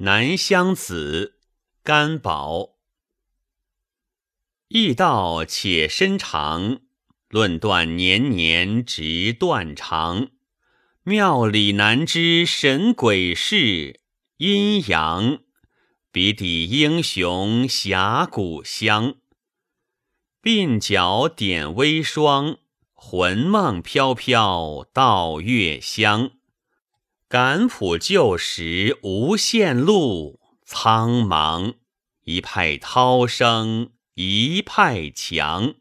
南乡子，甘宝。易道且深长，论断年年直断肠。庙里难知神鬼事，阴阳比抵英雄侠骨香。鬓角点微霜，魂梦飘飘到月乡。感浦旧时无限路，苍茫一派涛声一派强。